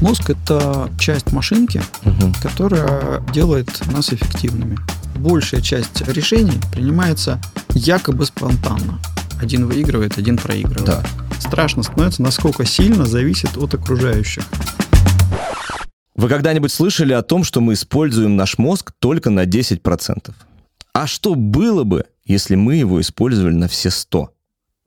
Мозг – это часть машинки, угу. которая делает нас эффективными. Большая часть решений принимается якобы спонтанно. Один выигрывает, один проигрывает. Да. Страшно становится, насколько сильно зависит от окружающих. Вы когда-нибудь слышали о том, что мы используем наш мозг только на 10%? А что было бы, если мы его использовали на все 100?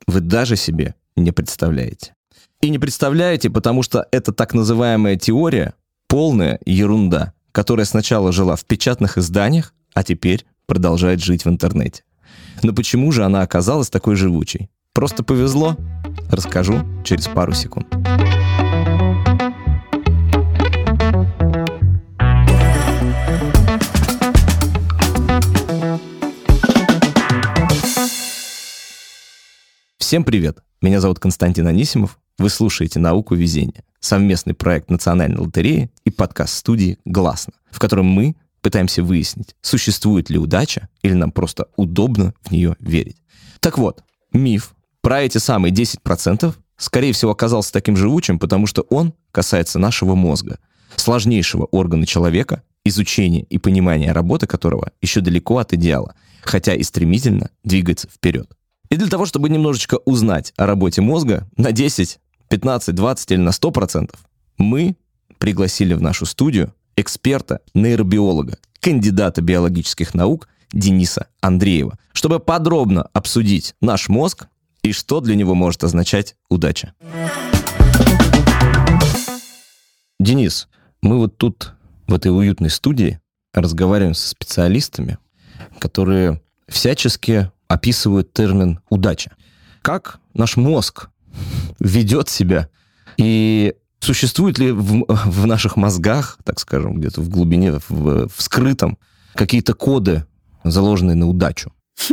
Вы даже себе не представляете. И не представляете, потому что это так называемая теория полная ерунда, которая сначала жила в печатных изданиях, а теперь продолжает жить в интернете. Но почему же она оказалась такой живучей? Просто повезло? Расскажу через пару секунд. Всем привет! Меня зовут Константин Анисимов. Вы слушаете «Науку везения» — совместный проект Национальной лотереи и подкаст-студии «Гласно», в котором мы пытаемся выяснить, существует ли удача или нам просто удобно в нее верить. Так вот, миф про эти самые 10% скорее всего оказался таким живучим, потому что он касается нашего мозга, сложнейшего органа человека, изучение и понимание работы которого еще далеко от идеала, хотя и стремительно двигается вперед. И для того, чтобы немножечко узнать о работе мозга на 10, 15, 20 или на 100%, мы пригласили в нашу студию эксперта, нейробиолога, кандидата биологических наук Дениса Андреева, чтобы подробно обсудить наш мозг и что для него может означать удача. Денис, мы вот тут, в этой уютной студии, разговариваем со специалистами, которые всячески описывают термин «удача». Как наш мозг ведет себя и существует ли в, в наших мозгах, так скажем, где-то в глубине, в, в скрытом, какие-то коды, заложенные на удачу?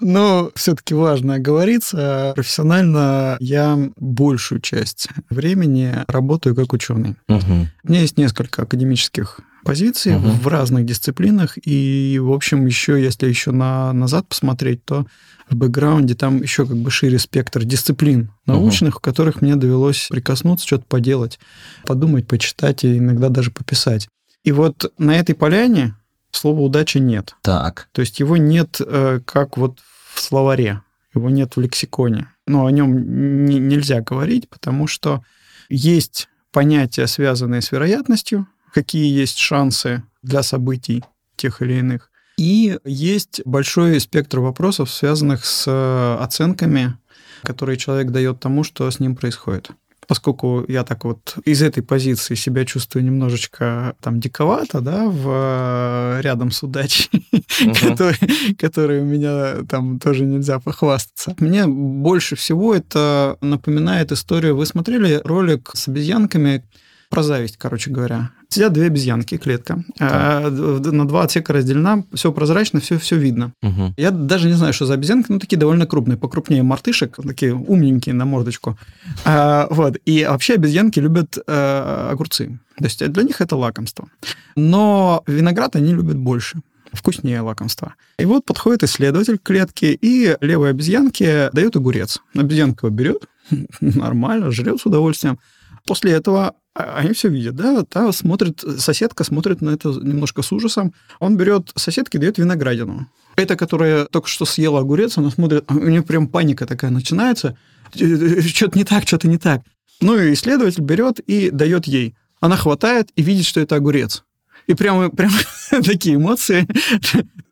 Но все-таки важно оговориться. Профессионально я большую часть времени работаю как ученый. Угу. У меня есть несколько академических позиций угу. в разных дисциплинах. И, в общем, еще, если еще на, назад посмотреть, то в бэкграунде там еще как бы шире спектр дисциплин научных, угу. в которых мне довелось прикоснуться, что-то поделать, подумать, почитать и иногда даже пописать. И вот на этой поляне слова удачи нет. Так. То есть его нет э, как вот в словаре, его нет в лексиконе. Но о нем не, нельзя говорить, потому что есть понятия, связанные с вероятностью, какие есть шансы для событий тех или иных. И есть большой спектр вопросов, связанных с э, оценками, которые человек дает тому, что с ним происходит. Поскольку я так вот из этой позиции себя чувствую немножечко там диковато, да, в, э, рядом с удачей, которой, у меня там тоже нельзя похвастаться. Мне больше всего это напоминает историю. Вы смотрели ролик с обезьянками про зависть, короче говоря. Сидят две обезьянки, клетка. А, на два отсека разделена, все прозрачно, все, все видно. Угу. Я даже не знаю, что за обезьянки, но такие довольно крупные, покрупнее мартышек, такие умненькие на мордочку. А, вот. И вообще обезьянки любят а, огурцы. То есть для них это лакомство. Но виноград они любят больше вкуснее лакомство. И вот подходит исследователь к клетке, и левой обезьянке дает огурец. Обезьянка его берет, нормально, жрет с удовольствием. После этого а, они все видят, да, та смотрит, соседка смотрит на это немножко с ужасом. Он берет соседке, дает виноградину. Эта, которая только что съела огурец, она смотрит, а у нее прям паника такая начинается. «Э, э, что-то не так, что-то не так. Ну и исследователь берет и дает ей. Она хватает и видит, что это огурец. И прямо, прямо такие эмоции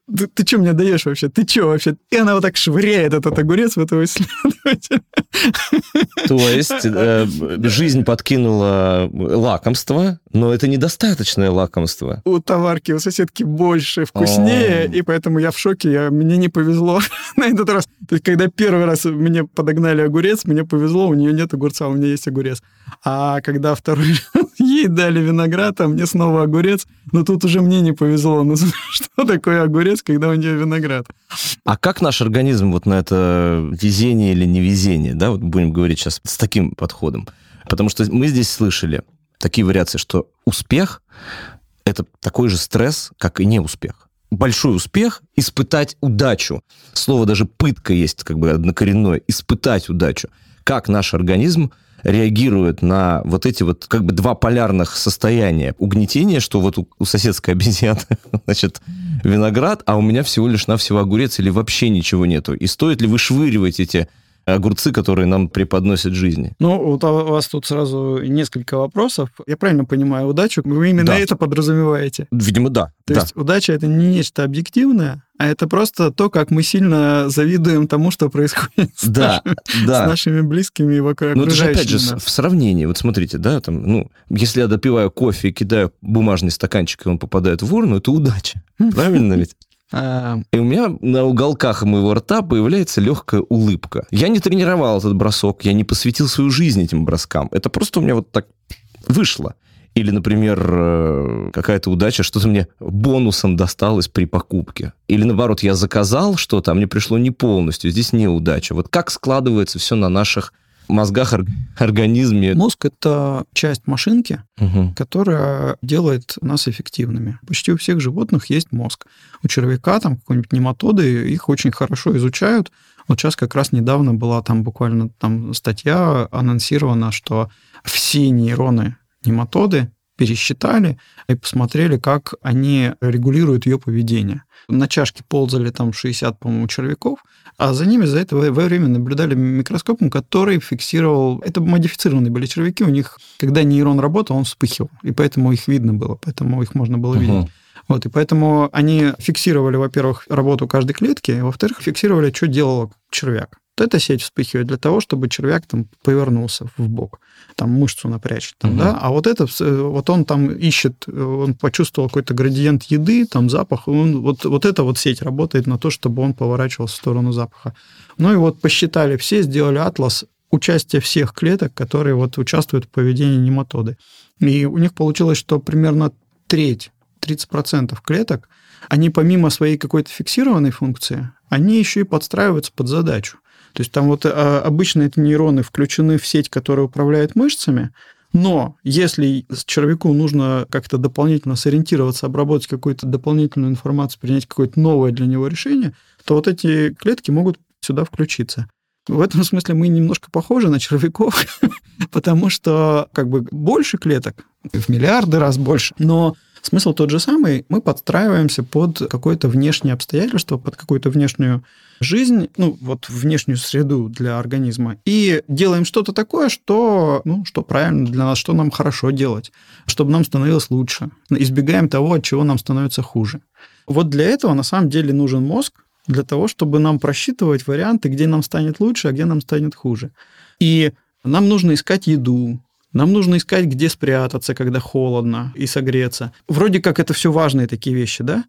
ты, ты что мне даешь вообще? Ты что вообще? И она вот так швыряет этот огурец в этого исследователя. То есть э, жизнь подкинула лакомство, но это недостаточное лакомство. У товарки, у соседки больше, вкуснее, и поэтому я в шоке, я, мне не повезло на этот раз. То есть, когда первый раз мне подогнали огурец, мне повезло, у нее нет огурца, у меня есть огурец. А когда второй ей дали виноград, а мне снова огурец, но тут уже мне не повезло. Ну, что такое огурец, когда у нее виноград? А как наш организм вот на это везение или невезение, да, вот будем говорить сейчас с таким подходом? Потому что мы здесь слышали такие вариации, что успех — это такой же стресс, как и неуспех большой успех, испытать удачу. Слово даже пытка есть как бы однокоренное, испытать удачу. Как наш организм реагирует на вот эти вот как бы два полярных состояния. Угнетение, что вот у, соседской обезьяны, значит, виноград, а у меня всего лишь навсего огурец или вообще ничего нету. И стоит ли вышвыривать эти огурцы, которые нам преподносят жизни. Ну, вот у вас тут сразу несколько вопросов. Я правильно понимаю удачу? Вы именно да. это подразумеваете? Видимо, да. То да. есть удача это не нечто объективное, а это просто то, как мы сильно завидуем тому, что происходит с, да, нашими, да. с нашими близкими и вокруг Ну, это же, опять же, в сравнении. Вот смотрите, да, там, ну, если я допиваю кофе и кидаю бумажный стаканчик, и он попадает в урну, это удача. Правильно ведь? А, и у меня на уголках моего рта появляется легкая улыбка. Я не тренировал этот бросок, я не посвятил свою жизнь этим броскам. Это просто у меня вот так вышло. Или, например, э, какая-то удача, что-то мне бонусом досталось при покупке. Или, наоборот, я заказал что-то, а мне пришло не полностью. Здесь не удача. Вот как складывается все на наших мозгах, организме. Мозг – это часть машинки, угу. которая делает нас эффективными. Почти у всех животных есть мозг. У червяка, там, какой-нибудь нематоды, их очень хорошо изучают. Вот сейчас как раз недавно была там буквально там статья анонсирована, что все нейроны нематоды пересчитали и посмотрели, как они регулируют ее поведение. На чашке ползали там 60, по-моему, червяков, а за ними за это время наблюдали микроскопом, который фиксировал... Это модифицированные были червяки, у них, когда нейрон работал, он вспыхивал, и поэтому их видно было, поэтому их можно было видеть. Угу. Вот, и поэтому они фиксировали, во-первых, работу каждой клетки, а во-вторых, фиксировали, что делал червяк. Вот эта сеть вспыхивает для того, чтобы червяк там повернулся в бок, там мышцу напрячь, там, угу. да, а вот это, вот он там ищет, он почувствовал какой-то градиент еды, там запах, он, вот, вот эта вот сеть работает на то, чтобы он поворачивался в сторону запаха. Ну и вот посчитали все, сделали атлас участия всех клеток, которые вот участвуют в поведении нематоды. И у них получилось, что примерно треть, 30% клеток, они помимо своей какой-то фиксированной функции, они еще и подстраиваются под задачу. То есть там вот а, обычно эти нейроны включены в сеть, которая управляет мышцами, но если червяку нужно как-то дополнительно сориентироваться, обработать какую-то дополнительную информацию, принять какое-то новое для него решение, то вот эти клетки могут сюда включиться. В этом смысле мы немножко похожи на червяков, потому что как бы больше клеток, в миллиарды раз больше, но Смысл тот же самый, мы подстраиваемся под какое-то внешнее обстоятельство, под какую-то внешнюю жизнь, ну, вот внешнюю среду для организма, и делаем что-то такое, что, ну, что правильно для нас, что нам хорошо делать, чтобы нам становилось лучше. Избегаем того, от чего нам становится хуже. Вот для этого на самом деле нужен мозг, для того, чтобы нам просчитывать варианты, где нам станет лучше, а где нам станет хуже. И нам нужно искать еду, нам нужно искать, где спрятаться, когда холодно, и согреться. Вроде как это все важные такие вещи, да?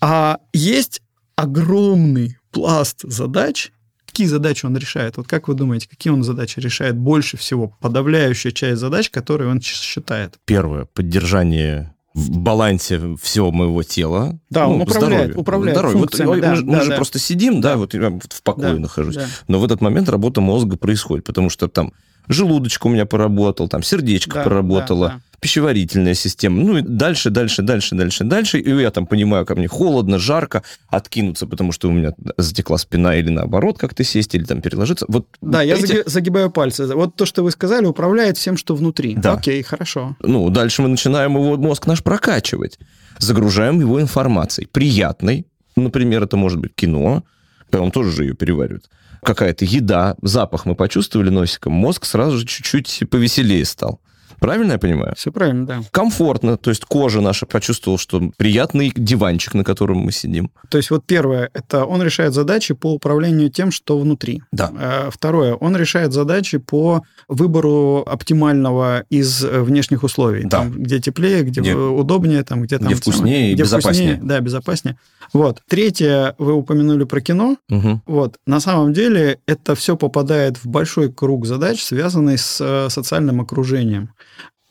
А есть огромный пласт задач, какие задачи он решает? Вот как вы думаете, какие он задачи решает больше всего? Подавляющая часть задач, которые он считает. Первое. Поддержание в балансе всего моего тела. Да, ну, он управляет, здоровье. управляет здоровье. Вот, да, мы, да, мы же просто сидим, да, вот я в покое да, нахожусь. Да. Но в этот момент работа мозга происходит, потому что там желудочек у меня поработал, там сердечко да, проработало, да, да. пищеварительная система. Ну и дальше, дальше, дальше, дальше, дальше. И я там понимаю, ко мне холодно, жарко, откинуться, потому что у меня затекла спина или наоборот как-то сесть, или там переложиться. Вот да, эти... я загибаю пальцы. Вот то, что вы сказали, управляет всем, что внутри. Да. Окей, хорошо. Ну, дальше мы начинаем его мозг наш прокачивать. Загружаем его информацией. Приятной. Например, это может быть кино. Он тоже же ее переваривает какая-то еда, запах мы почувствовали носиком, мозг сразу же чуть-чуть повеселее стал. Правильно я понимаю? Все правильно, да. Комфортно, то есть кожа наша почувствовала, что приятный диванчик, на котором мы сидим. То есть вот первое, это он решает задачи по управлению тем, что внутри. Да. Э, второе, он решает задачи по выбору оптимального из э, внешних условий. Да. Там, где теплее, где, где удобнее, там, где, там, где вкуснее где и безопаснее. Вкуснее, да, безопаснее. Вот. Третье, вы упомянули про кино. Угу. Вот. На самом деле это все попадает в большой круг задач, связанный с э, социальным окружением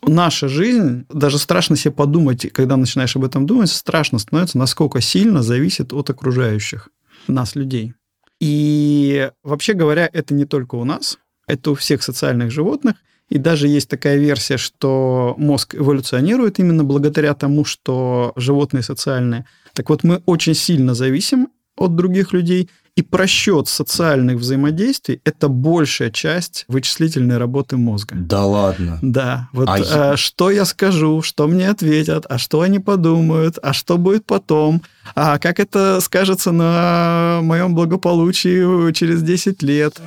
наша жизнь, даже страшно себе подумать, когда начинаешь об этом думать, страшно становится, насколько сильно зависит от окружающих нас, людей. И вообще говоря, это не только у нас, это у всех социальных животных. И даже есть такая версия, что мозг эволюционирует именно благодаря тому, что животные социальные. Так вот, мы очень сильно зависим от других людей, И просчет социальных взаимодействий – это большая часть вычислительной работы мозга. Да ладно? Да. Вот а а, что я скажу, что мне ответят, а что они подумают, а что будет потом, а как это скажется на моем благополучии через 10 лет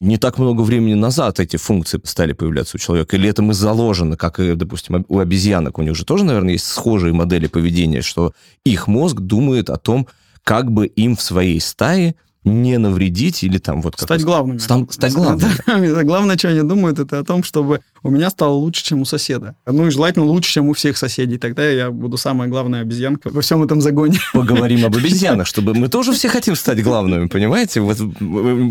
не так много времени назад эти функции стали появляться у человека? Или это мы заложено, как, допустим, у обезьянок? У них же тоже, наверное, есть схожие модели поведения, что их мозг думает о том, как бы им в своей стае не навредить или там вот... Стать главным. Стать, стать главным. Главное, что они думают, это о том, чтобы у меня стало лучше, чем у соседа. Ну и желательно лучше, чем у всех соседей. Тогда я буду самая главная обезьянка во всем этом загоне. Поговорим об обезьянах, чтобы мы тоже все хотим стать главными, понимаете? Вот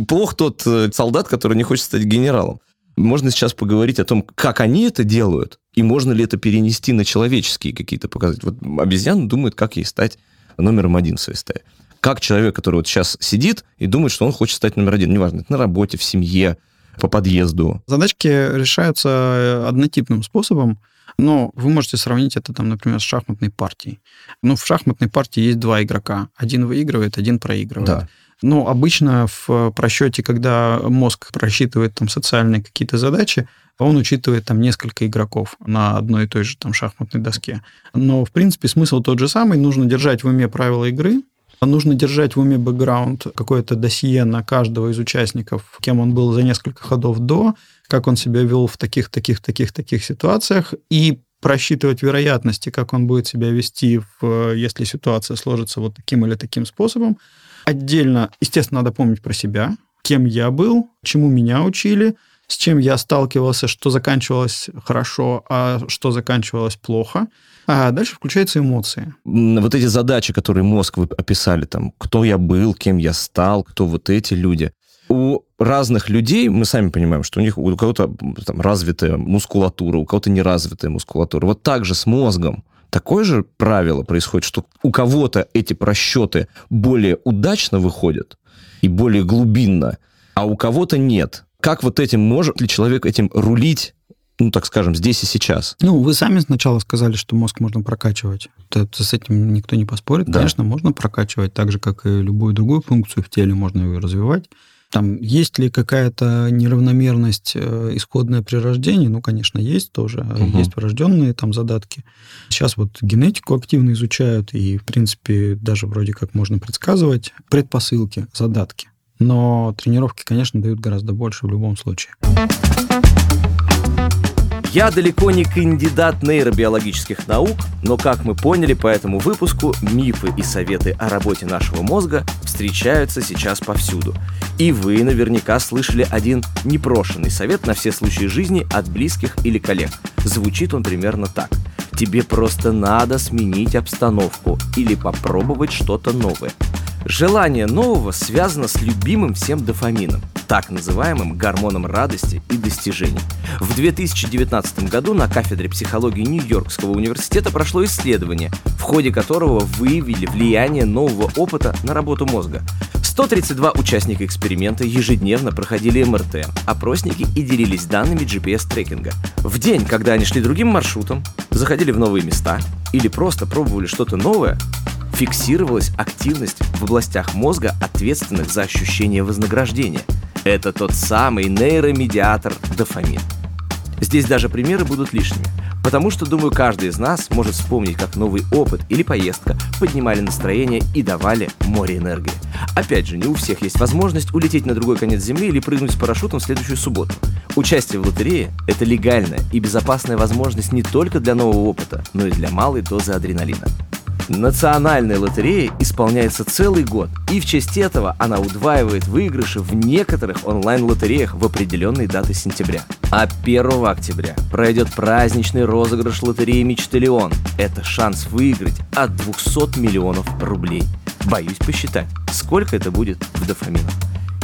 плох тот э, солдат, который не хочет стать генералом. Можно сейчас поговорить о том, как они это делают, и можно ли это перенести на человеческие какие-то показатели. Вот обезьяна думает, как ей стать номером один в своей стае как человек, который вот сейчас сидит и думает, что он хочет стать номер один, неважно, это на работе, в семье, по подъезду. Задачки решаются э, однотипным способом, но вы можете сравнить это, там, например, с шахматной партией. Ну, в шахматной партии есть два игрока. Один выигрывает, один проигрывает. Да. Ну, обычно в просчете, когда мозг просчитывает там социальные какие-то задачи, он учитывает там несколько игроков на одной и той же там шахматной доске. Но, в принципе, смысл тот же самый. Нужно держать в уме правила игры, Нужно держать в уме бэкграунд, какое-то досье на каждого из участников, кем он был за несколько ходов до, как он себя вел в таких, таких, таких, таких ситуациях, и просчитывать вероятности, как он будет себя вести, в, если ситуация сложится вот таким или таким способом. Отдельно, естественно, надо помнить про себя, кем я был, чему меня учили, с чем я сталкивался, что заканчивалось хорошо, а что заканчивалось плохо – а дальше включаются эмоции. Вот эти задачи, которые мозг вы описали, там, кто я был, кем я стал, кто вот эти люди. У разных людей, мы сами понимаем, что у них у кого-то там, развитая мускулатура, у кого-то неразвитая мускулатура. Вот так же с мозгом такое же правило происходит, что у кого-то эти просчеты более удачно выходят и более глубинно, а у кого-то нет. Как вот этим может ли человек этим рулить ну, так скажем, здесь и сейчас. Ну, вы сами сначала сказали, что мозг можно прокачивать. Это, с этим никто не поспорит. Да. Конечно, можно прокачивать так же, как и любую другую функцию в теле, можно ее развивать. Там есть ли какая-то неравномерность э, исходная при рождении? Ну, конечно, есть тоже. Угу. Есть врожденные там задатки. Сейчас вот генетику активно изучают, и, в принципе, даже вроде как можно предсказывать предпосылки, задатки. Но тренировки, конечно, дают гораздо больше в любом случае. Я далеко не кандидат нейробиологических наук, но, как мы поняли по этому выпуску, мифы и советы о работе нашего мозга встречаются сейчас повсюду. И вы наверняка слышали один непрошенный совет на все случаи жизни от близких или коллег. Звучит он примерно так. Тебе просто надо сменить обстановку или попробовать что-то новое. Желание нового связано с любимым всем дофамином, так называемым гормоном радости и достижений. В 2019 году на кафедре психологии Нью-Йоркского университета прошло исследование, в ходе которого выявили влияние нового опыта на работу мозга. 132 участника эксперимента ежедневно проходили МРТ, опросники и делились данными GPS-трекинга. В день, когда они шли другим маршрутом, заходили в новые места или просто пробовали что-то новое, фиксировалась активность в областях мозга, ответственных за ощущение вознаграждения. Это тот самый нейромедиатор дофамин. Здесь даже примеры будут лишними, потому что, думаю, каждый из нас может вспомнить, как новый опыт или поездка поднимали настроение и давали море энергии. Опять же, не у всех есть возможность улететь на другой конец Земли или прыгнуть с парашютом в следующую субботу. Участие в лотерее – это легальная и безопасная возможность не только для нового опыта, но и для малой дозы адреналина. Национальная лотерея исполняется целый год, и в честь этого она удваивает выигрыши в некоторых онлайн-лотереях в определенные даты сентября. А 1 октября пройдет праздничный розыгрыш лотереи «Мечталион». Это шанс выиграть от 200 миллионов рублей. Боюсь посчитать, сколько это будет в дофаминах.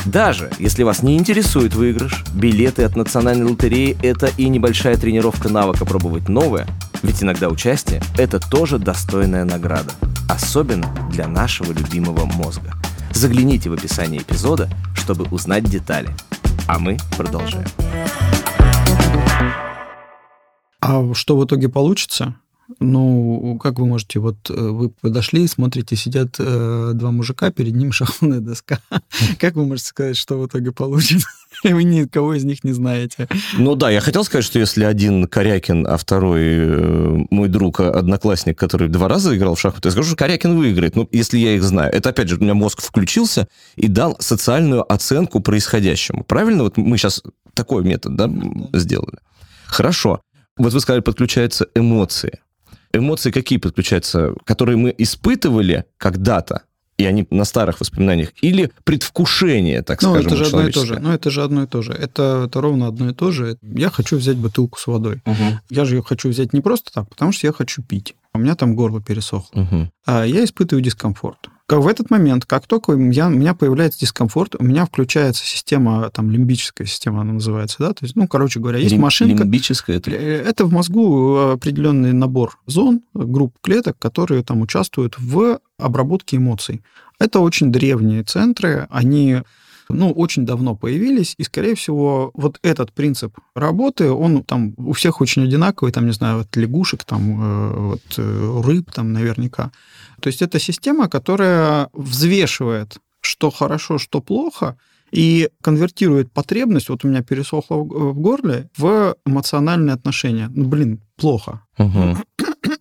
Даже если вас не интересует выигрыш, билеты от национальной лотереи – это и небольшая тренировка навыка пробовать новое, ведь иногда участие – это тоже достойная награда, особенно для нашего любимого мозга. Загляните в описание эпизода, чтобы узнать детали. А мы продолжаем. А что в итоге получится? Ну, как вы можете, вот э, вы подошли, смотрите, сидят э, два мужика, перед ним шахматная доска. Как вы можете сказать, что в итоге получится? Вы никого из них не знаете. Ну да, я хотел сказать, что если один Корякин, а второй э, мой друг, а, одноклассник, который два раза играл в шахматы, я скажу, что Корякин выиграет, ну, если я их знаю. Это, опять же, у меня мозг включился и дал социальную оценку происходящему. Правильно? Вот мы сейчас такой метод да, сделали. Хорошо. Вот вы сказали, подключаются эмоции. Эмоции какие подключаются? Которые мы испытывали когда-то, и они на старых воспоминаниях, или предвкушение, так ну, скажем, это же одно и то же. Ну, это же одно и то же. Это, это ровно одно и то же. Я хочу взять бутылку с водой. Угу. Я же ее хочу взять не просто так, потому что я хочу пить. У меня там горло пересохло. Угу. А я испытываю дискомфорт. Как в этот момент, как только я, у меня появляется дискомфорт, у меня включается система, там, лимбическая система она называется, да, то есть, ну, короче говоря, есть Лим, машинка. Лимбическая это? Это в мозгу определенный набор зон, групп клеток, которые там участвуют в обработке эмоций. Это очень древние центры, они ну, очень давно появились, и, скорее всего, вот этот принцип работы, он там у всех очень одинаковый, там, не знаю, от лягушек, там, э, вот, э, рыб, там, наверняка. То есть это система, которая взвешивает, что хорошо, что плохо, и конвертирует потребность, вот у меня пересохло в горле, в эмоциональные отношения. Ну, блин, плохо. Угу.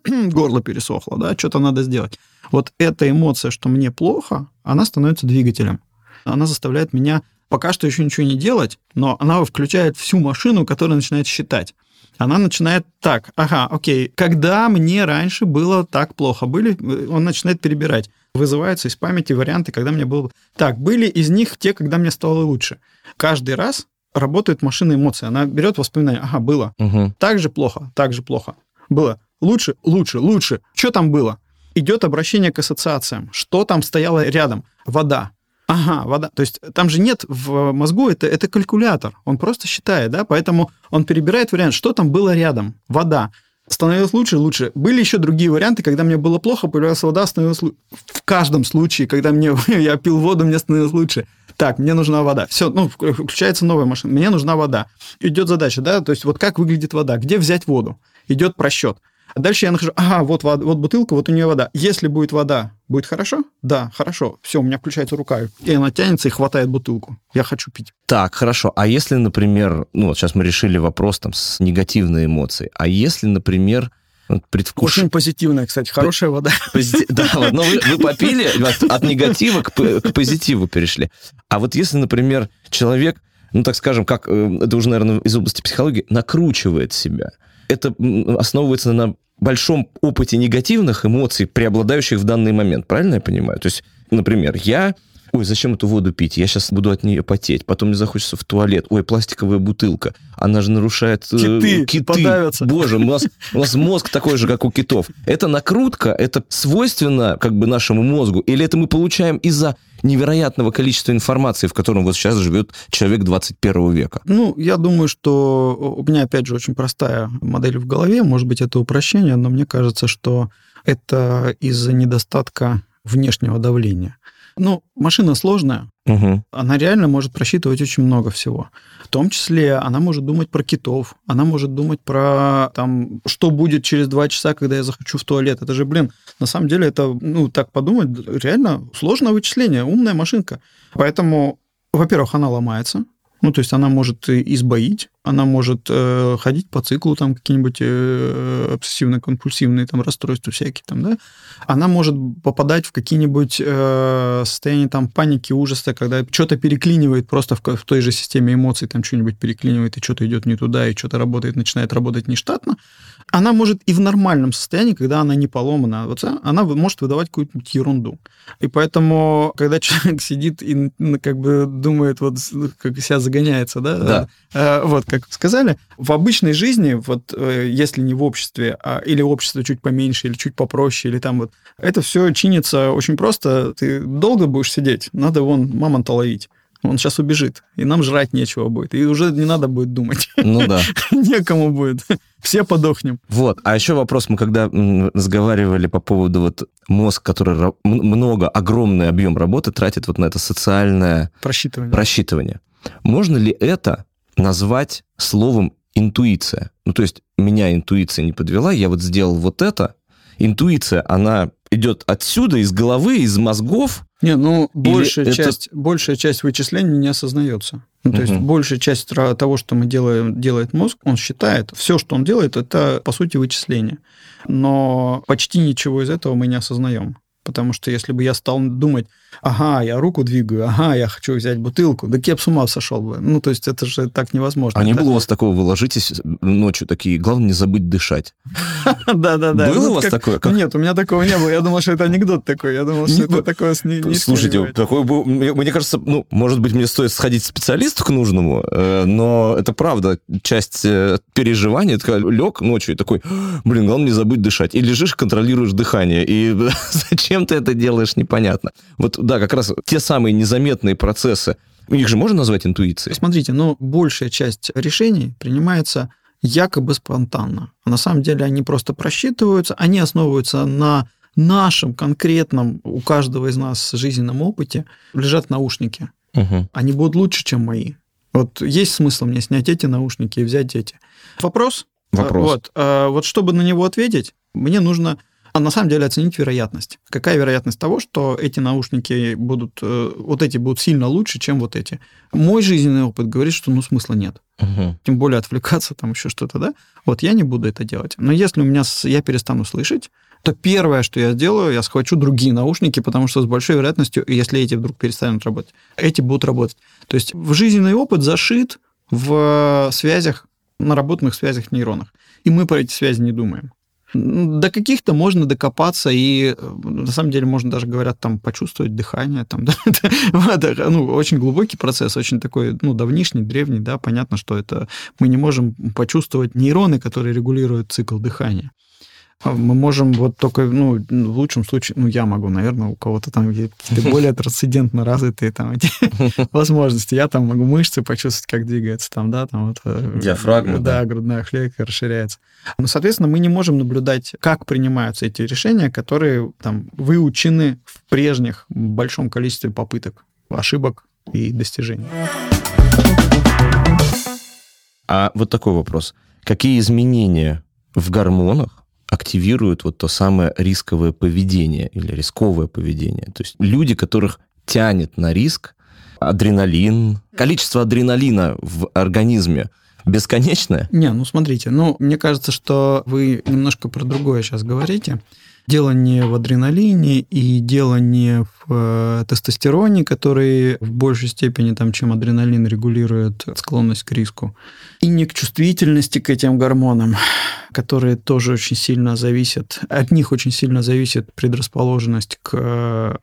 Горло пересохло, да, что-то надо сделать. Вот эта эмоция, что мне плохо, она становится двигателем она заставляет меня пока что еще ничего не делать, но она включает всю машину, которая начинает считать. Она начинает так, ага, окей, когда мне раньше было так плохо, были, он начинает перебирать. Вызываются из памяти варианты, когда мне было... Так, были из них те, когда мне стало лучше. Каждый раз работает машина эмоций. Она берет воспоминания. Ага, было. Угу. Так же плохо, так же плохо. Было. Лучше, лучше, лучше. Что там было? Идет обращение к ассоциациям. Что там стояло рядом? Вода. Ага, вода. То есть там же нет в мозгу, это, это калькулятор. Он просто считает, да, поэтому он перебирает вариант, что там было рядом. Вода. Становилось лучше, лучше. Были еще другие варианты, когда мне было плохо, появлялась вода, становилось лучше. В каждом случае, когда мне, я пил воду, мне становилось лучше. Так, мне нужна вода. Все, ну, включается новая машина. Мне нужна вода. Идет задача, да, то есть вот как выглядит вода, где взять воду. Идет просчет. А дальше я нахожу, ага, вот, вот бутылка, вот у нее вода. Если будет вода, будет хорошо? Да, хорошо. Все, у меня включается рука. И она тянется и хватает бутылку. Я хочу пить. Так, хорошо. А если, например, ну вот сейчас мы решили вопрос там с негативной эмоцией. А если, например, предвкуш... Очень позитивная, кстати, хорошая вода. Пози... Да, вот, но вы, вы попили, от негатива к, к позитиву перешли. А вот если, например, человек, ну так скажем, как э, это уже, наверное, из области психологии, накручивает себя, это основывается на большом опыте негативных эмоций, преобладающих в данный момент. Правильно я понимаю? То есть, например, я ой, зачем эту воду пить? Я сейчас буду от нее потеть. Потом мне захочется в туалет. Ой, пластиковая бутылка. Она же нарушает... Э, киты, киты. подавятся. Боже, у нас, у нас мозг такой же, как у китов. Это накрутка, это свойственно как бы нашему мозгу? Или это мы получаем из-за невероятного количества информации, в котором вот сейчас живет человек 21 века? Ну, я думаю, что у меня, опять же, очень простая модель в голове. Может быть, это упрощение, но мне кажется, что это из-за недостатка внешнего давления. Ну, машина сложная, угу. она реально может просчитывать очень много всего. В том числе она может думать про китов, она может думать про там, что будет через два часа, когда я захочу в туалет. Это же, блин, на самом деле это, ну, так подумать, реально сложное вычисление, умная машинка. Поэтому, во-первых, она ломается, ну, то есть она может избоить, она может э, ходить по циклу, там какие-нибудь э, обсессивно-компульсивные там расстройства всякие там, да. Она может попадать в какие-нибудь э, состояния там паники, ужаса, когда что-то переклинивает просто в, в той же системе эмоций, там что-нибудь переклинивает, и что-то идет не туда, и что-то работает, начинает работать нештатно. Она может и в нормальном состоянии, когда она не поломана, вот, она может выдавать какую-нибудь ерунду. И поэтому, когда человек сидит и как бы думает, вот как себя загоняется, да, да. Э, вот, как сказали, в обычной жизни, вот э, если не в обществе, а, или общество чуть поменьше, или чуть попроще, или там вот, это все чинится очень просто. Ты долго будешь сидеть, надо вон мамонта ловить. Он сейчас убежит, и нам жрать нечего будет, и уже не надо будет думать. Ну да. Некому будет. Все подохнем. Вот. А еще вопрос, мы когда разговаривали по поводу вот мозг, который много, огромный объем работы тратит вот на это социальное просчитывание. просчитывание. Можно ли это назвать словом интуиция? Ну, то есть меня интуиция не подвела, я вот сделал вот это. Интуиция, она идет отсюда, из головы, из мозгов. Не, ну, большая, это... часть, большая часть вычислений не осознается. Ну, то угу. есть большая часть того, что мы делаем, делает мозг, он считает, все, что он делает, это, по сути, вычисление. Но почти ничего из этого мы не осознаем. Потому что если бы я стал думать, ага, я руку двигаю, ага, я хочу взять бутылку, да я бы с ума сошел бы. Ну, то есть это же так невозможно. А не было у вас такого, вы ложитесь ночью такие, главное не забыть дышать? Да-да-да. Было у вас такое? Нет, у меня такого не было. Я думал, что это анекдот такой. Я думал, что это такое не Слушайте, такой был... Мне кажется, ну, может быть, мне стоит сходить к специалисту к нужному, э, но это правда. Часть э, переживания, такая, лег ночью и такой, блин, главное не забыть дышать. И лежишь, контролируешь дыхание. И зачем ты это делаешь, непонятно. Вот да, как раз те самые незаметные процессы, их же можно назвать интуицией? Смотрите, ну, большая часть решений принимается якобы спонтанно. А на самом деле они просто просчитываются, они основываются на нашем конкретном, у каждого из нас жизненном опыте, лежат наушники. Угу. Они будут лучше, чем мои. Вот есть смысл мне снять эти наушники и взять эти. Вопрос? Вопрос. Вот, а, вот чтобы на него ответить, мне нужно а на самом деле оценить вероятность. Какая вероятность того, что эти наушники будут, э, вот эти будут сильно лучше, чем вот эти? Мой жизненный опыт говорит, что ну смысла нет. Угу. Тем более отвлекаться, там еще что-то, да? Вот я не буду это делать. Но если у меня я перестану слышать, то первое, что я сделаю, я схвачу другие наушники, потому что с большой вероятностью, если эти вдруг перестанут работать, эти будут работать. То есть в жизненный опыт зашит в связях, наработанных связях нейронах. И мы про эти связи не думаем. До каких-то можно докопаться, и э, на самом деле можно даже, говорят, там почувствовать дыхание. Там, да, это, ну, очень глубокий процесс, очень такой, ну, давнишний, древний, да, понятно, что это мы не можем почувствовать нейроны, которые регулируют цикл дыхания. А мы можем вот только, ну, в лучшем случае, ну, я могу, наверное, у кого-то там какие-то более трансцендентно развитые там эти возможности. Я там могу мышцы почувствовать, как двигается там, да, там вот... Э, Диафрагма, да. Да, грудная клетка расширяется. Ну, соответственно, мы не можем наблюдать, как принимаются эти решения, которые там выучены в прежних большом количестве попыток, ошибок и достижений. А вот такой вопрос. Какие изменения в гормонах активируют вот то самое рисковое поведение или рисковое поведение. То есть люди, которых тянет на риск, адреналин, количество адреналина в организме бесконечное? Не, ну смотрите, ну мне кажется, что вы немножко про другое сейчас говорите. Дело не в адреналине и дело не в э, тестостероне, который в большей степени, там, чем адреналин, регулирует склонность к риску, и не к чувствительности к этим гормонам, которые тоже очень сильно зависят, от них очень сильно зависит предрасположенность к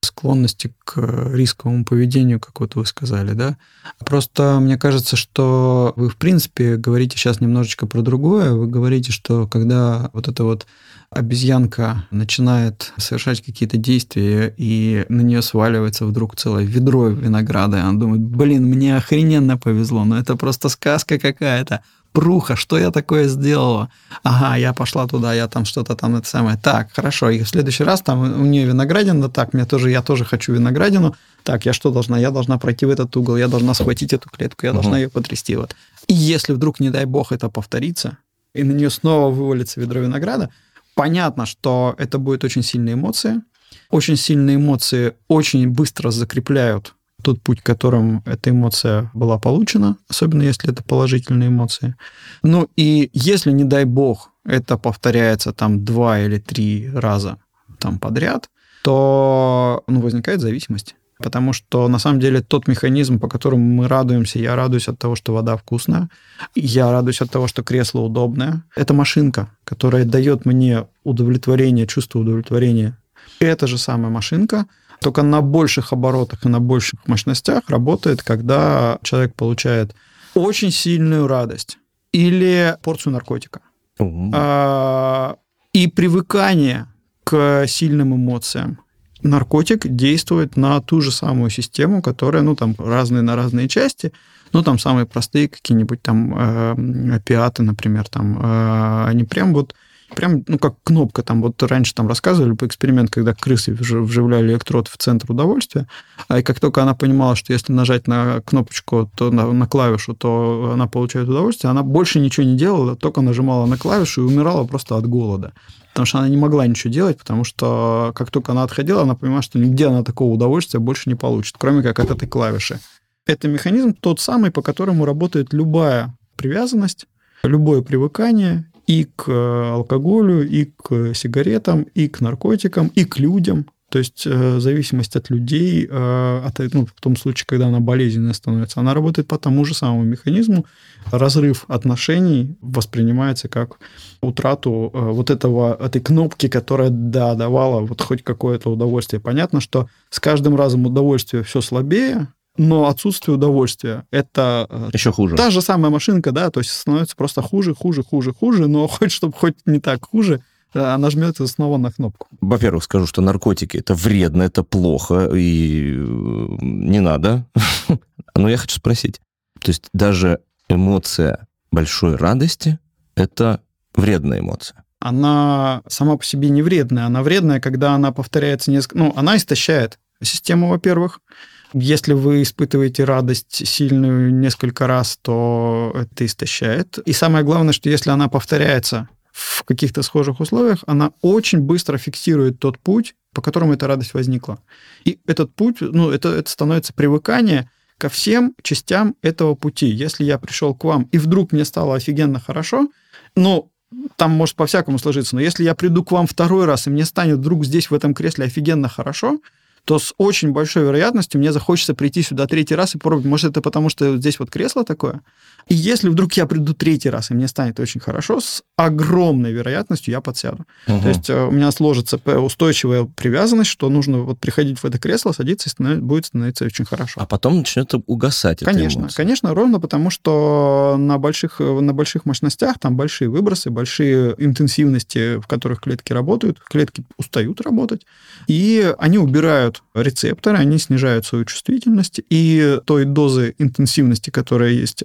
склонности к рисковому поведению, как вот вы сказали, да. Просто мне кажется, что вы, в принципе, говорите сейчас немножечко про другое. Вы говорите, что когда вот это вот обезьянка начинает совершать какие-то действия, и на нее сваливается вдруг целое ведро винограда, и она думает, блин, мне охрененно повезло, но это просто сказка какая-то. Пруха, что я такое сделала? Ага, я пошла туда, я там что-то там это самое. Так, хорошо, и в следующий раз там у нее виноградина, так, мне тоже, я тоже хочу виноградину. Так, я что должна? Я должна пройти в этот угол, я должна схватить эту клетку, я должна ее потрясти. Вот. И если вдруг, не дай бог, это повторится, и на нее снова вывалится ведро винограда, Понятно, что это будет очень сильные эмоции. Очень сильные эмоции очень быстро закрепляют тот путь, которым эта эмоция была получена, особенно если это положительные эмоции. Ну и если, не дай бог, это повторяется там два или три раза там подряд, то ну, возникает зависимость. Потому что на самом деле тот механизм, по которому мы радуемся, я радуюсь от того, что вода вкусная, я радуюсь от того, что кресло удобное. Это машинка, которая дает мне удовлетворение, чувство удовлетворения. Эта же самая машинка, только на больших оборотах и на больших мощностях работает, когда человек получает очень сильную радость или порцию наркотика. Mm-hmm. И привыкание к сильным эмоциям наркотик действует на ту же самую систему, которая, ну, там, разные на разные части, ну, там, самые простые какие-нибудь там э, опиаты, например, там, э, они прям вот Прям, ну, как кнопка там, вот раньше там рассказывали по эксперимент, когда крысы вживляли электрод в центр удовольствия, а и как только она понимала, что если нажать на кнопочку, то на, на клавишу, то она получает удовольствие, она больше ничего не делала, только нажимала на клавишу и умирала просто от голода. Потому что она не могла ничего делать, потому что как только она отходила, она понимала, что нигде она такого удовольствия больше не получит, кроме как от этой клавиши. Это механизм тот самый, по которому работает любая привязанность, любое привыкание и к алкоголю, и к сигаретам, и к наркотикам, и к людям. То есть э, зависимость от людей, э, от, ну, в том случае, когда она болезненная становится, она работает по тому же самому механизму. Разрыв отношений воспринимается как утрату э, вот этого, этой кнопки, которая, да, давала вот хоть какое-то удовольствие. Понятно, что с каждым разом удовольствие все слабее, но отсутствие удовольствия – это э, еще хуже. Та же самая машинка, да, то есть становится просто хуже, хуже, хуже, хуже, но хоть чтобы хоть не так хуже, э, она жмет снова на кнопку. Во-первых, скажу, что наркотики это вредно, это плохо, и э, не надо. Но я хочу спросить, то есть даже эмоция большой радости это вредная эмоция? Она сама по себе не вредная, она вредная, когда она повторяется несколько... Ну, она истощает систему, во-первых, если вы испытываете радость сильную несколько раз, то это истощает. И самое главное, что если она повторяется в каких-то схожих условиях, она очень быстро фиксирует тот путь, по которому эта радость возникла. И этот путь, ну, это, это становится привыкание ко всем частям этого пути. Если я пришел к вам, и вдруг мне стало офигенно хорошо, ну, там может по-всякому сложиться, но если я приду к вам второй раз, и мне станет вдруг здесь в этом кресле офигенно хорошо, то с очень большой вероятностью мне захочется прийти сюда третий раз и попробовать. Может, это потому, что здесь вот кресло такое? И если вдруг я приду третий раз, и мне станет очень хорошо, с огромной вероятностью я подсяду. Угу. То есть э, у меня сложится устойчивая привязанность, что нужно вот приходить в это кресло, садиться, и становится, будет становиться очень хорошо. А потом начнет угасать Конечно, конечно, ровно потому, что на больших, на больших мощностях там большие выбросы, большие интенсивности, в которых клетки работают, клетки устают работать, и они убирают рецепторы, они снижают свою чувствительность, и той дозы интенсивности, которая есть,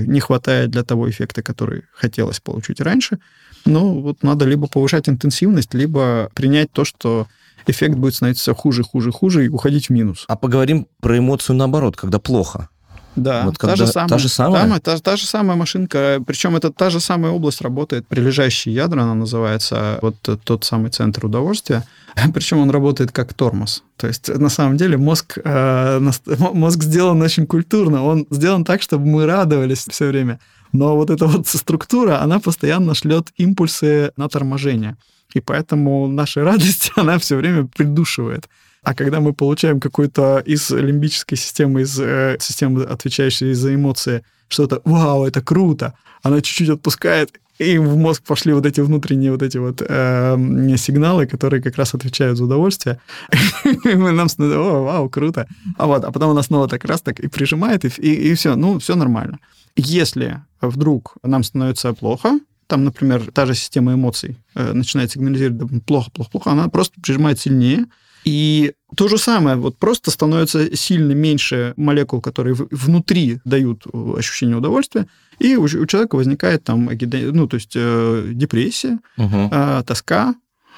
э, не хватает для того эффекта, который хотелось получить раньше. Ну, вот надо либо повышать интенсивность, либо принять то, что эффект будет становиться хуже, хуже, хуже и уходить в минус. А поговорим про эмоцию наоборот, когда плохо. Да, вот та, же самая, та же самая. Та, та, та же самая машинка, причем это та же самая область работает, прилежащие ядра, она называется, вот тот самый центр удовольствия. Причем он работает как тормоз. То есть, на самом деле, мозг, э, мозг сделан очень культурно. Он сделан так, чтобы мы радовались все время. Но вот эта вот структура, она постоянно шлет импульсы на торможение. И поэтому наша радость, она все время придушивает. А когда мы получаем какую-то из лимбической системы, из э, системы, отвечающей за эмоции, что-то «Вау, это круто!», она чуть-чуть отпускает, и в мозг пошли вот эти внутренние вот эти вот э, сигналы, которые как раз отвечают за удовольствие. И нам становится, о, вау, круто. А вот, а потом она снова так раз так и прижимает, и, и, и все, ну, все нормально. Если вдруг нам становится плохо, там, например, та же система эмоций э, начинает сигнализировать плохо, плохо, плохо, она просто прижимает сильнее, и то же самое, вот просто становится сильно меньше молекул, которые внутри дают ощущение удовольствия, и у, у человека возникает там, ну, то есть э, депрессия, угу. э, тоска,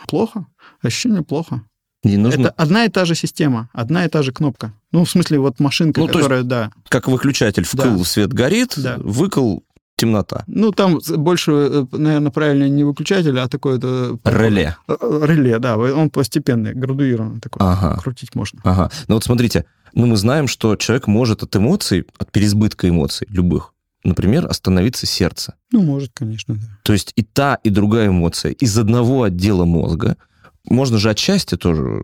плохо, ощущение плохо. Не нужно... Это одна и та же система, одна и та же кнопка. Ну, в смысле, вот машинка, ну, которая, есть, да. Как выключатель вкл, да. свет горит, да. выкл, темнота. Ну, там больше, э, наверное, правильно не выключатель, а такое-то... Реле. Э, реле, да. Он постепенный, градуированный такой. Ага. Крутить можно. Ага. Ну вот смотрите, ну мы знаем, что человек может от эмоций, от переизбытка эмоций любых, например, остановиться сердце. Ну, может, конечно, да. То есть и та, и другая эмоция из одного отдела мозга. Можно же от счастья тоже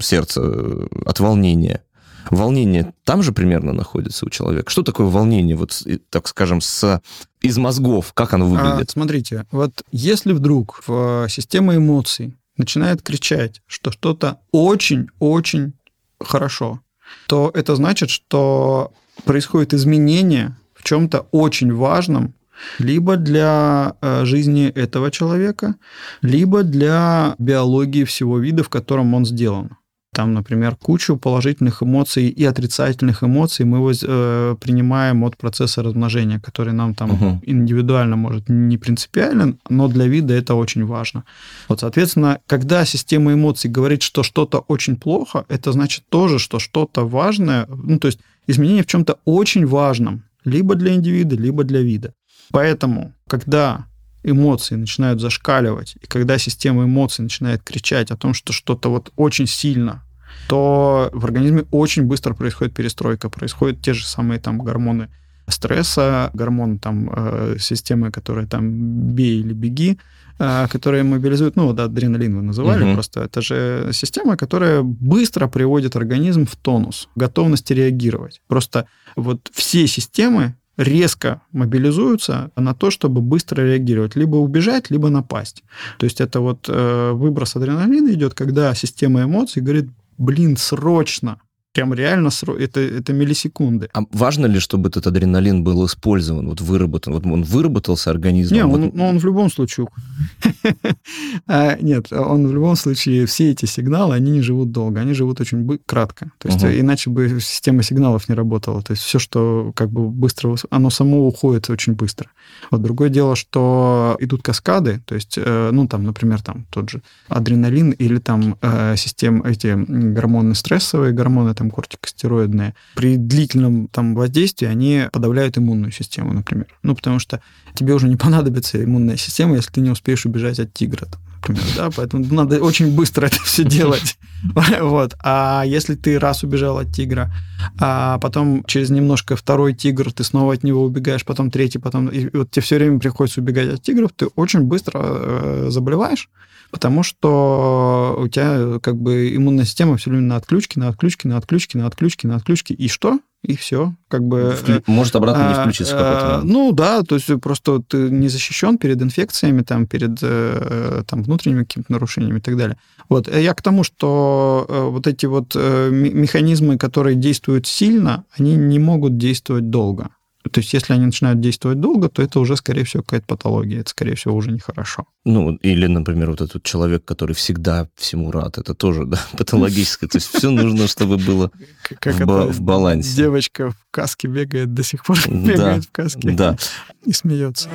сердце, э, от волнения. Волнение там же примерно находится у человека. Что такое волнение, вот, так скажем, с, из мозгов? Как оно выглядит? А, смотрите, вот если вдруг в система эмоций начинает кричать, что что-то очень-очень хорошо, то это значит, что происходит изменение в чем-то очень важном, либо для э, жизни этого человека, либо для биологии всего вида, в котором он сделан. Там, например, кучу положительных эмоций и отрицательных эмоций мы э, принимаем от процесса размножения, который нам там угу. индивидуально может не принципиален, но для вида это очень важно. Вот, соответственно, когда система эмоций говорит, что что-то очень плохо, это значит тоже, что что-то важное, ну, то есть изменение в чем-то очень важном, либо для индивида, либо для вида. Поэтому, когда эмоции начинают зашкаливать, и когда система эмоций начинает кричать о том, что что-то вот очень сильно, то в организме очень быстро происходит перестройка, происходят те же самые там гормоны стресса, гормоны там э, системы, которые там бей или беги, э, которые мобилизуют, ну, да, адреналин вы называли, угу. просто это же система, которая быстро приводит организм в тонус, готовность реагировать. Просто вот все системы резко мобилизуются на то, чтобы быстро реагировать, либо убежать, либо напасть. То есть это вот э, выброс адреналина идет, когда система эмоций говорит, блин, срочно, прям реально это, это миллисекунды. А важно ли, чтобы этот адреналин был использован, вот выработан? Вот он выработался организмом? Нет, он, вот... ну, он в любом случае... А, нет, он в любом случае, все эти сигналы, они не живут долго, они живут очень кратко. То есть иначе бы система сигналов не работала. То есть все, что как бы быстро... Оно само уходит очень быстро. Вот другое дело, что идут каскады, то есть, э, ну, там, например, там тот же адреналин или там э, системы, эти гормоны стрессовые, гормоны там кортикостероидные, при длительном там воздействии они подавляют иммунную систему, например. Ну, потому что тебе уже не понадобится иммунная система, если ты не успеешь убежать от тигра, там, например, да, поэтому надо очень быстро это все делать. Вот. А если ты раз убежал от тигра, а потом через немножко второй тигр, ты снова от него убегаешь, потом третий, потом... И вот тебе все время приходится убегать от тигров, ты очень быстро э, заболеваешь, потому что у тебя как бы иммунная система все время на отключке, на отключке, на отключке, на отключке, на отключке. И что? и все. Как бы, Вклю... Может обратно а, не включиться в какой-то момент. Ну да, то есть просто ты не защищен перед инфекциями, там, перед э, там, внутренними какими-то нарушениями и так далее. Вот. Я к тому, что э, вот эти вот э, механизмы, которые действуют сильно, они не могут действовать долго. То есть, если они начинают действовать долго, то это уже, скорее всего, какая-то патология. Это, скорее всего, уже нехорошо. Ну, или, например, вот этот человек, который всегда всему рад, это тоже, да, патологическое. То есть, все нужно, чтобы было в балансе. Девочка в каске бегает, до сих пор бегает в каске. Да. И смеется.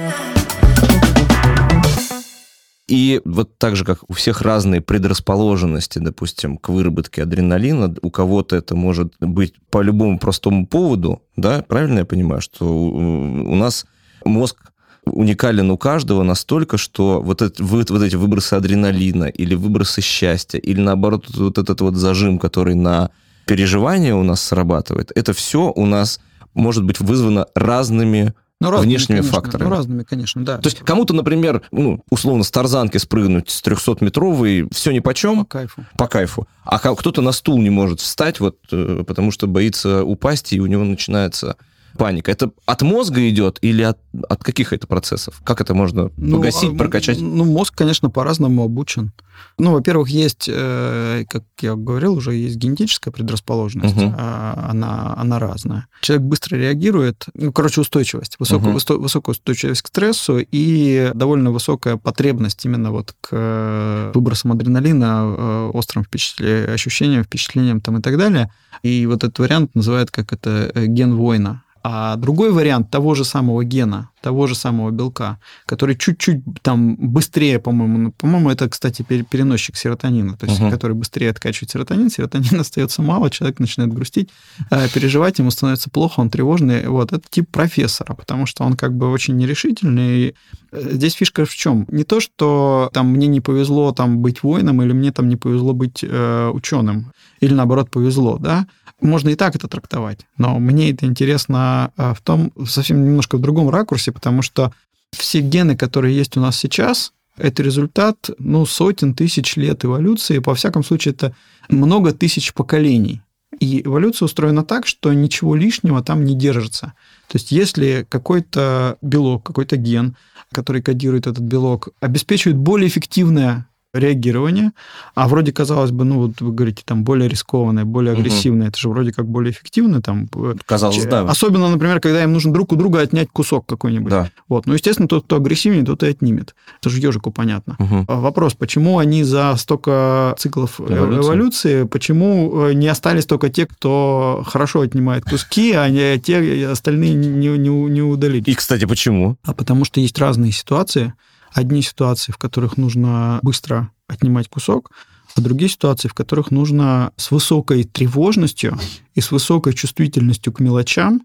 И вот так же, как у всех разные предрасположенности, допустим, к выработке адреналина, у кого-то это может быть по любому простому поводу, да, правильно я понимаю, что у нас мозг уникален у каждого настолько, что вот, это, вот, вот эти выбросы адреналина или выбросы счастья, или наоборот вот этот вот зажим, который на переживание у нас срабатывает, это все у нас может быть вызвано разными ну, разными, внешними конечно, факторами. Ну, разными, конечно, да. То есть кому-то, например, ну, условно, с тарзанки спрыгнуть с 300-метровой, все ни по чем. По кайфу. По кайфу. А кто-то на стул не может встать, вот, э, потому что боится упасть, и у него начинается паника? Это от мозга идет или от, от каких это процессов? Как это можно ну, погасить, а, прокачать? Ну, мозг, конечно, по-разному обучен. Ну, во-первых, есть, э, как я говорил, уже есть генетическая предрасположенность, угу. она, она разная. Человек быстро реагирует, ну, короче, устойчивость, высокая, угу. высокая устойчивость к стрессу и довольно высокая потребность именно вот к выбросам адреналина, э, острым впечатлениям, ощущениям, впечатлениям там и так далее. И вот этот вариант называют как это э, ген воина. А другой вариант того же самого гена, того же самого белка, который чуть-чуть там быстрее, по-моему, ну, по-моему, это, кстати, переносчик серотонина, то есть, uh-huh. который быстрее откачивает серотонин, серотонин остается мало, человек начинает грустить, э, переживать, ему становится плохо, он тревожный. Вот, это тип профессора, потому что он как бы очень нерешительный. Э, здесь фишка в чем? Не то, что там мне не повезло там быть воином, или мне там не повезло быть э, ученым, или наоборот повезло, да, можно и так это трактовать, но мне это интересно э, в том, совсем немножко в другом ракурсе, потому что все гены, которые есть у нас сейчас, это результат ну, сотен тысяч лет эволюции, по всяком случае, это много тысяч поколений. И эволюция устроена так, что ничего лишнего там не держится. То есть если какой-то белок, какой-то ген, который кодирует этот белок, обеспечивает более эффективное реагирования, а вроде, казалось бы, ну, вот вы говорите, там, более рискованное, более агрессивное, угу. это же вроде как более эффективно, там... Э, казалось, да. Особенно, например, когда им нужно друг у друга отнять кусок какой-нибудь. Да. Вот. Ну, естественно, тот, кто агрессивнее, тот и отнимет. Это же ежику понятно. Угу. Вопрос, почему они за столько циклов эволюции, эволюции почему э, не остались только те, кто хорошо отнимает куски, а не те остальные не, не, не удалили? И, кстати, почему? А потому что есть разные ситуации, одни ситуации, в которых нужно быстро отнимать кусок, а другие ситуации, в которых нужно с высокой тревожностью и с высокой чувствительностью к мелочам,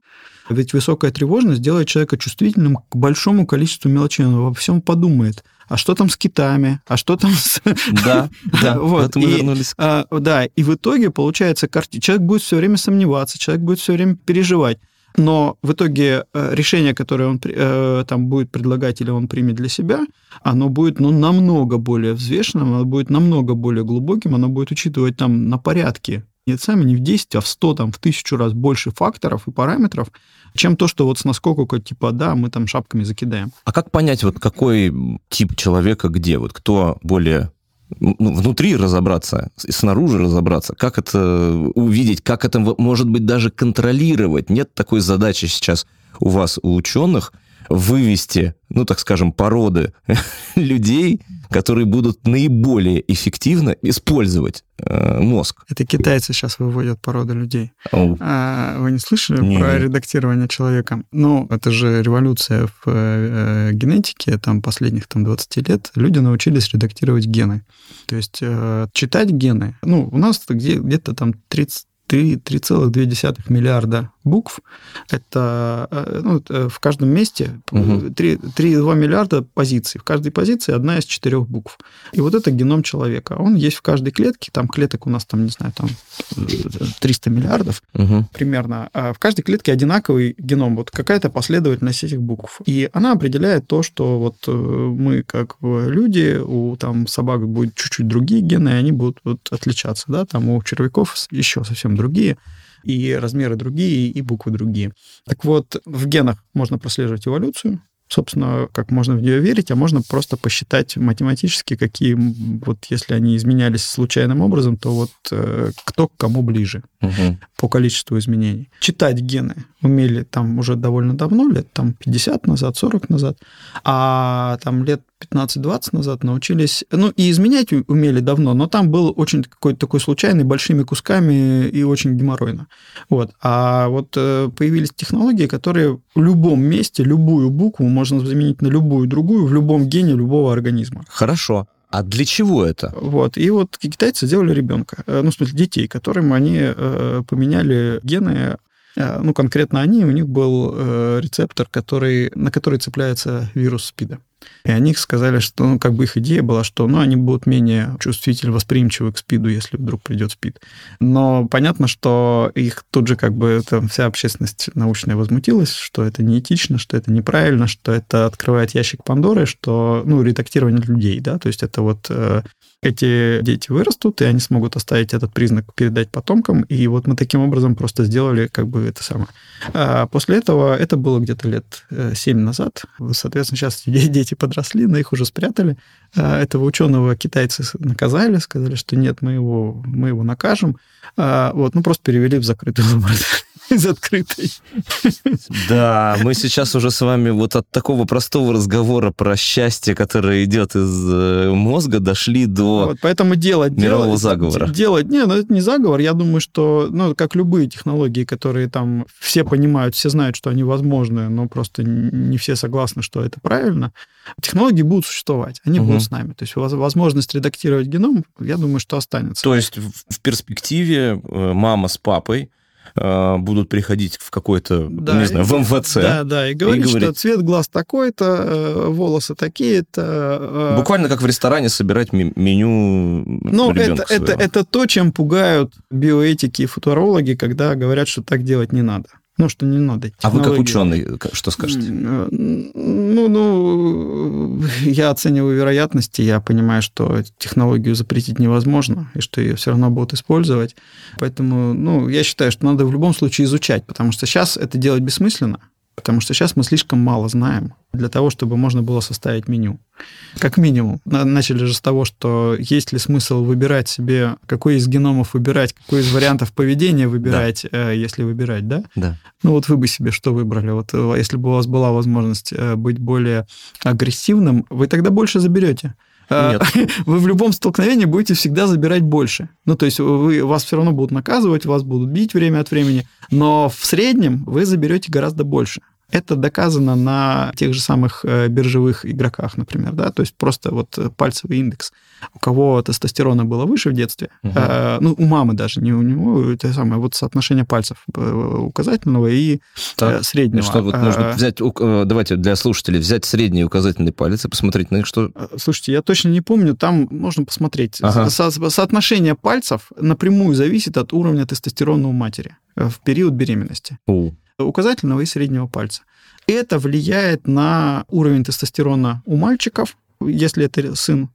ведь высокая тревожность делает человека чувствительным к большому количеству мелочей. Он во всем подумает. А что там с китами? А что там с... Да, да, вот. мы и, вернулись. А, да, и в итоге получается, человек будет все время сомневаться, человек будет все время переживать но в итоге э, решение, которое он э, там будет предлагать или он примет для себя, оно будет ну, намного более взвешенным, оно будет намного более глубоким, оно будет учитывать там на порядке не сами не в 10, а в 100, там, в тысячу раз больше факторов и параметров, чем то, что вот с наскока, типа, да, мы там шапками закидаем. А как понять, вот какой тип человека где? Вот кто более внутри разобраться, снаружи разобраться, как это увидеть, как это, может быть, даже контролировать. Нет такой задачи сейчас у вас, у ученых, вывести, ну, так скажем, породы людей, которые будут наиболее эффективно использовать э, мозг. Это китайцы сейчас выводят породы людей. Oh. А, вы не слышали не. про редактирование человека? Ну, это же революция в э, генетике, там, последних там, 20 лет. Люди научились редактировать гены. То есть э, читать гены. Ну, у нас где- где-то там 30 3,2 миллиарда букв. Это э, ну, э, в каждом месте угу. 3,2 миллиарда позиций. В каждой позиции одна из четырех букв. И вот это геном человека. Он есть в каждой клетке. Там клеток у нас, там, не знаю, там 300 миллиардов угу. примерно. А в каждой клетке одинаковый геном. Вот какая-то последовательность этих букв. И она определяет то, что вот э, мы, как люди, у там собак будут чуть-чуть другие гены, и они будут вот отличаться. Да? Там у червяков еще совсем другие и размеры другие, и буквы другие. Так вот, в генах можно прослеживать эволюцию, собственно, как можно в нее верить, а можно просто посчитать математически, какие, вот если они изменялись случайным образом, то вот э, кто к кому ближе угу. по количеству изменений. Читать гены умели там уже довольно давно, лет там 50 назад, 40 назад, а там лет 15-20 назад научились, ну и изменять умели давно, но там был очень какой-то такой случайный, большими кусками и очень геморройно. Вот. А вот э, появились технологии, которые в любом месте, любую букву можно заменить на любую другую в любом гене любого организма. Хорошо. А для чего это? Вот. И вот китайцы сделали ребенка, э, ну, в смысле, детей, которым они э, поменяли гены ну, конкретно они, у них был рецептор, который, на который цепляется вирус СПИДа. И они сказали, что ну, как бы их идея была, что ну, они будут менее чувствительны, восприимчивы к СПИДу, если вдруг придет СПИД. Но понятно, что их тут же как бы там вся общественность научная возмутилась, что это неэтично, что это неправильно, что это открывает ящик Пандоры, что, ну, редактирование людей, да, то есть это вот э, эти дети вырастут, и они смогут оставить этот признак, передать потомкам. И вот мы таким образом просто сделали как бы это самое. А после этого, это было где-то лет 7 э, назад. Соответственно, сейчас дети подросли, но их уже спрятали. А этого ученого китайцы наказали, сказали, что нет, мы его, мы его накажем. А вот, ну, просто перевели в закрытую лабораторию из открытой. Да, мы сейчас уже с вами вот от такого простого разговора про счастье, которое идет из э, мозга, дошли до вот, поэтому делать, мирового делать, заговора. Делать, не, ну это не заговор. Я думаю, что, ну, как любые технологии, которые там все понимают, все знают, что они возможны, но просто не все согласны, что это правильно. Технологии будут существовать, они угу. будут с нами. То есть возможность редактировать геном, я думаю, что останется. То есть в перспективе э, мама с папой будут приходить в какой-то, да, не знаю, в МВЦ. Да, да, и говорить, и говорить что цвет глаз такой-то, э, волосы такие-то. Э, Буквально как в ресторане собирать меню Ну, это, это, это то, чем пугают биоэтики и футурологи, когда говорят, что так делать не надо. Ну, что не надо. А вы как ученый, что скажете? Ну, ну, я оцениваю вероятности, я понимаю, что технологию запретить невозможно, и что ее все равно будут использовать. Поэтому, ну, я считаю, что надо в любом случае изучать, потому что сейчас это делать бессмысленно. Потому что сейчас мы слишком мало знаем для того, чтобы можно было составить меню. Как минимум. Начали же с того, что есть ли смысл выбирать себе, какой из геномов выбирать, какой из вариантов поведения выбирать, да. Э, если выбирать, да? Да. Ну вот вы бы себе что выбрали? Вот э, если бы у вас была возможность э, быть более агрессивным, вы тогда больше заберете. Нет. Вы в любом столкновении будете всегда забирать больше. Ну, то есть вы, вас все равно будут наказывать, вас будут бить время от времени, но в среднем вы заберете гораздо больше. Это доказано на тех же самых э, биржевых игроках, например, да, то есть просто вот пальцевый индекс. У кого тестостерона было выше в детстве, угу. э, ну, у мамы даже, не у него, это самое, вот соотношение пальцев э, указательного и так, среднего. Что вот можно а, взять, давайте для слушателей, взять средний и указательный палец и посмотреть на них, что... Слушайте, я точно не помню, там можно посмотреть. Ага. Со соотношение пальцев напрямую зависит от уровня тестостерона у матери в период беременности. У указательного и среднего пальца. Это влияет на уровень тестостерона у мальчиков, если это сын,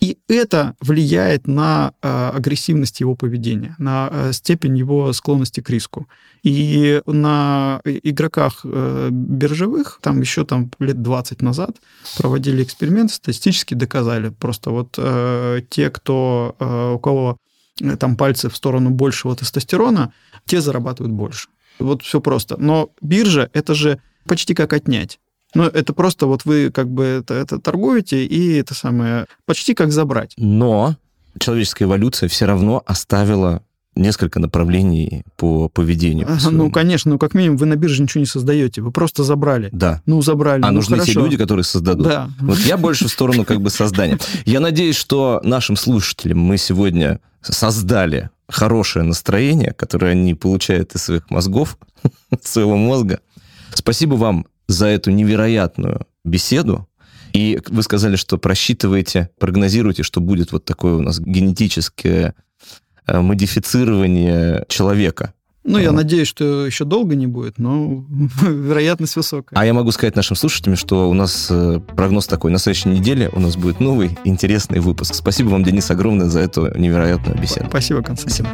и это влияет на э, агрессивность его поведения, на э, степень его склонности к риску. И на игроках э, биржевых, там еще там лет 20 назад проводили эксперимент, статистически доказали, просто вот те, кто, у кого там пальцы в сторону большего тестостерона, те зарабатывают больше. Вот все просто. Но биржа — это же почти как отнять. Ну, это просто вот вы как бы это, это торгуете, и это самое почти как забрать. Но человеческая эволюция все равно оставила несколько направлений по поведению. По ну, конечно, ну, как минимум, вы на бирже ничего не создаете, вы просто забрали. Да. Ну, забрали. А ну, нужны хорошо. те люди, которые создадут. Да. Вот я больше в сторону как бы создания. Я надеюсь, что нашим слушателям мы сегодня создали хорошее настроение, которое они получают из своих мозгов, своего мозга. Спасибо вам за эту невероятную беседу. И вы сказали, что просчитываете, прогнозируете, что будет вот такое у нас генетическое э, модифицирование человека. Ну, я надеюсь, что еще долго не будет, но вероятность высокая. А я могу сказать нашим слушателям, что у нас э, прогноз такой. На следующей неделе у нас будет новый интересный выпуск. Спасибо вам, Денис, огромное за эту невероятную беседу. Спасибо, Константин.